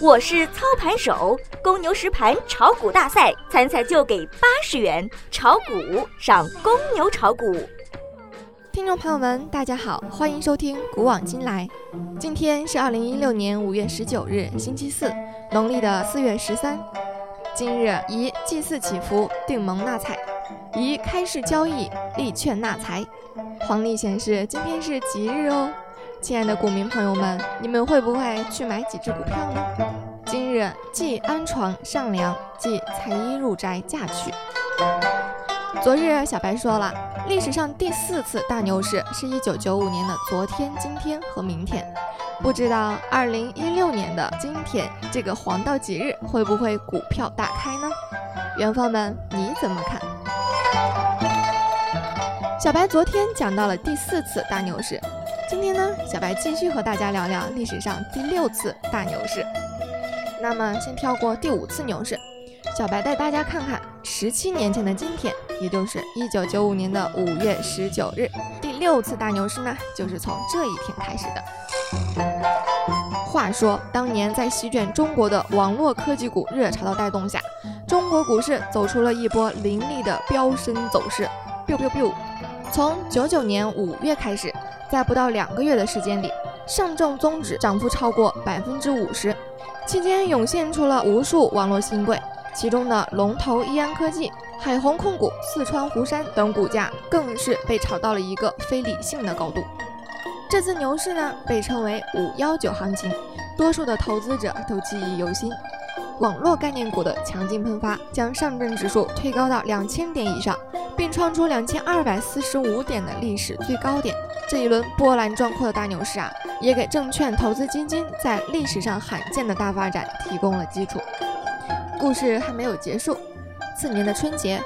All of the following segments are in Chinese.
我是操盘手，公牛实盘炒股大赛参赛就给八十元，炒股上公牛炒股。听众朋友们，大家好，欢迎收听《古往今来》。今天是二零一六年五月十九日，星期四，农历的四月十三。今日宜祭祀祈福、订盟纳财，宜开市交易、立券纳财。黄历显示今天是吉日哦。亲爱的股民朋友们，你们会不会去买几只股票呢？今日忌安床上梁，忌裁衣入宅嫁娶。昨日小白说了，历史上第四次大牛市是一九九五年的昨天、今天和明天。不知道二零一六年的今天这个黄道吉日会不会股票大开呢？元芳们，你怎么看？小白昨天讲到了第四次大牛市。今天呢，小白继续和大家聊聊历史上第六次大牛市。那么，先跳过第五次牛市，小白带大家看看十七年前的今天，也就是一九九五年的五月十九日，第六次大牛市呢，就是从这一天开始的。话说，当年在席卷中国的网络科技股热潮的带动下，中国股市走出了一波凌厉的飙升走势。biu biu biu，从九九年五月开始。在不到两个月的时间里，上证综指涨幅超过百分之五十，期间涌现出了无数网络新贵，其中的龙头易安科技、海虹控股、四川湖山等股价更是被炒到了一个非理性的高度。这次牛市呢，被称为“五幺九行情”，多数的投资者都记忆犹新。网络概念股的强劲喷发，将上证指数推高到两千点以上，并创出两千二百四十五点的历史最高点。这一轮波澜壮阔的大牛市啊，也给证券投资基金在历史上罕见的大发展提供了基础。故事还没有结束，次年的春节，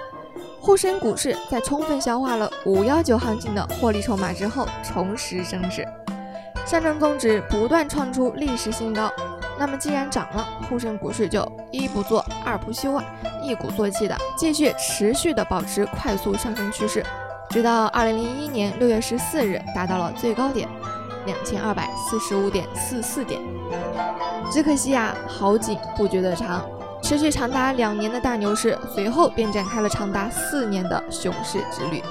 沪深股市在充分消化了五幺九行情的获利筹码之后，重拾升势，上证综指不断创出历史新高。那么既然涨了，沪深股市就一不做二不休啊，一鼓作气的继续持续的保持快速上升趋势，直到二零零一年六月十四日达到了最高点两千二百四十五点四四点。只可惜啊，好景不觉得长，持续长达两年的大牛市随后便展开了长达四年的熊市之旅。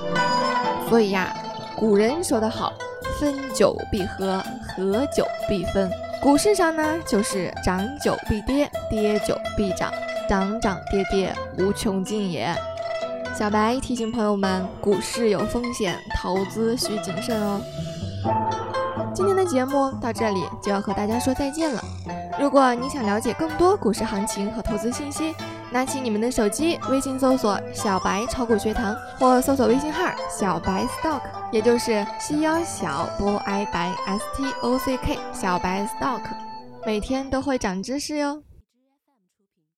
所以呀，古人说得好，分久必合，合久必分。股市上呢，就是涨久必跌，跌久必涨，涨涨跌跌无穷尽也。小白提醒朋友们，股市有风险，投资需谨慎哦。今天的节目到这里就要和大家说再见了。如果你想了解更多股市行情和投资信息，拿起你们的手机，微信搜索“小白炒股学堂”或搜索微信号“小白 stock”，也就是西幺小波 i 白 s t o c k 小白 stock，每天都会长知识哟。